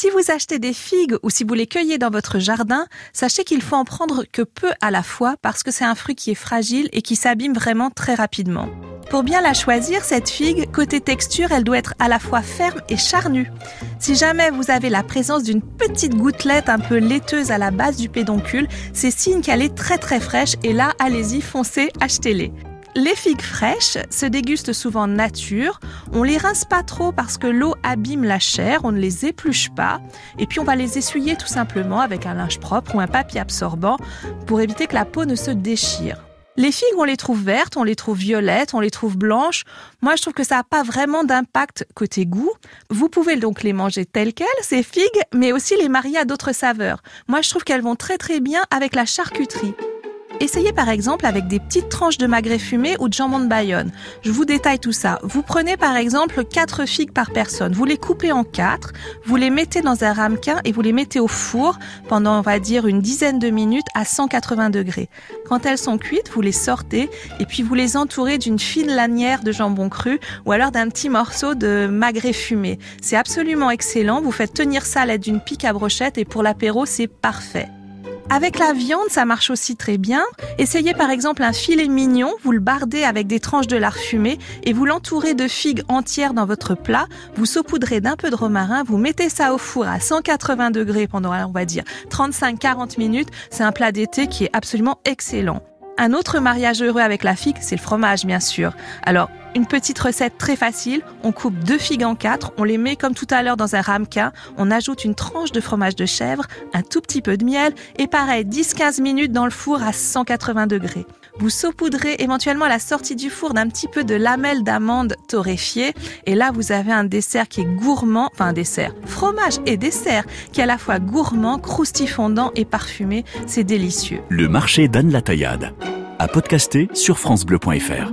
Si vous achetez des figues ou si vous les cueillez dans votre jardin, sachez qu'il faut en prendre que peu à la fois parce que c'est un fruit qui est fragile et qui s'abîme vraiment très rapidement. Pour bien la choisir, cette figue, côté texture, elle doit être à la fois ferme et charnue. Si jamais vous avez la présence d'une petite gouttelette un peu laiteuse à la base du pédoncule, c'est signe qu'elle est très très fraîche et là, allez-y, foncez, achetez-les. Les figues fraîches se dégustent souvent nature. On les rince pas trop parce que l'eau abîme la chair, on ne les épluche pas. Et puis on va les essuyer tout simplement avec un linge propre ou un papier absorbant pour éviter que la peau ne se déchire. Les figues, on les trouve vertes, on les trouve violettes, on les trouve blanches. Moi, je trouve que ça n'a pas vraiment d'impact côté goût. Vous pouvez donc les manger telles quelles, ces figues, mais aussi les marier à d'autres saveurs. Moi, je trouve qu'elles vont très très bien avec la charcuterie. Essayez par exemple avec des petites tranches de magret fumé ou de jambon de Bayonne. Je vous détaille tout ça. Vous prenez par exemple 4 figues par personne. Vous les coupez en 4, vous les mettez dans un ramequin et vous les mettez au four pendant on va dire une dizaine de minutes à 180 degrés. Quand elles sont cuites, vous les sortez et puis vous les entourez d'une fine lanière de jambon cru ou alors d'un petit morceau de magret fumé. C'est absolument excellent. Vous faites tenir ça à l'aide d'une pique à brochette et pour l'apéro, c'est parfait. Avec la viande, ça marche aussi très bien. Essayez par exemple un filet mignon, vous le bardez avec des tranches de lard fumé et vous l'entourez de figues entières dans votre plat. Vous saupoudrez d'un peu de romarin, vous mettez ça au four à 180 degrés pendant, on va dire, 35-40 minutes. C'est un plat d'été qui est absolument excellent. Un autre mariage heureux avec la figue, c'est le fromage, bien sûr. Alors, une petite recette très facile. On coupe deux figues en quatre, on les met comme tout à l'heure dans un ramequin, on ajoute une tranche de fromage de chèvre, un tout petit peu de miel et pareil, 10-15 minutes dans le four à 180 degrés. Vous saupoudrez éventuellement à la sortie du four d'un petit peu de lamelles d'amande torréfiées et là vous avez un dessert qui est gourmand, enfin un dessert, fromage et dessert qui est à la fois gourmand, croustifondant et parfumé. C'est délicieux. Le marché d'Anne la Taillade. À podcaster sur francebleu.fr.